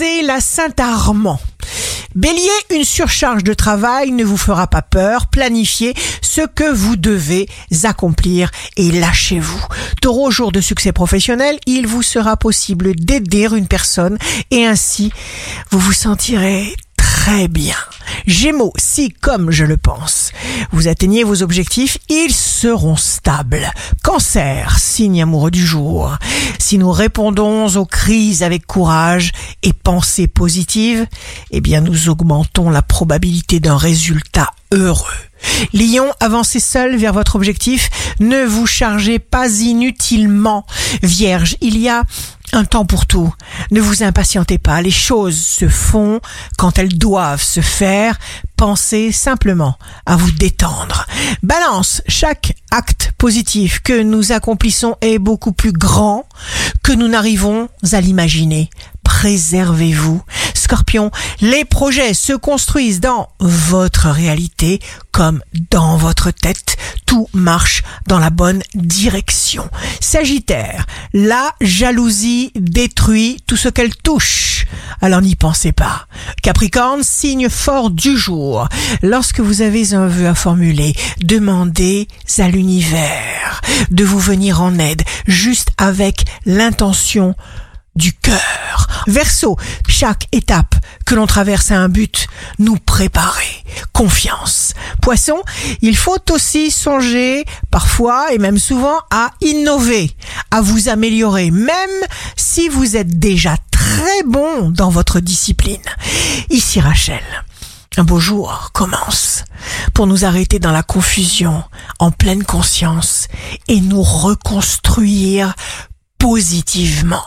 c'est la Saint-Armand. Bélier, une surcharge de travail ne vous fera pas peur. Planifiez ce que vous devez accomplir et lâchez-vous. Taureau, jour de succès professionnel, il vous sera possible d'aider une personne et ainsi vous vous sentirez très bien. Gémeaux, si, comme je le pense, vous atteignez vos objectifs, ils seront stables. Cancer, signe amoureux du jour. Si nous répondons aux crises avec courage et pensée positive, eh bien nous augmentons la probabilité d'un résultat heureux. Lion, avancez seul vers votre objectif, ne vous chargez pas inutilement. Vierge, il y a un temps pour tout. Ne vous impatientez pas, les choses se font quand elles doivent se faire. Pensez simplement à vous détendre. Balance, chaque acte positif que nous accomplissons est beaucoup plus grand que nous n'arrivons à l'imaginer. Préservez-vous. Scorpion, les projets se construisent dans votre réalité comme dans votre tête. Tout marche dans la bonne direction. Sagittaire, la jalousie détruit tout ce qu'elle touche. Alors n'y pensez pas. Capricorne, signe fort du jour. Lorsque vous avez un vœu à formuler, demandez à l'univers de vous venir en aide juste avec l'intention du cœur. Verseau, chaque étape que l'on traverse à un but, nous préparer. Confiance. Poisson, il faut aussi songer parfois et même souvent à innover, à vous améliorer, même si vous êtes déjà très bon dans votre discipline. Ici Rachel. Un beau jour commence pour nous arrêter dans la confusion, en pleine conscience, et nous reconstruire positivement.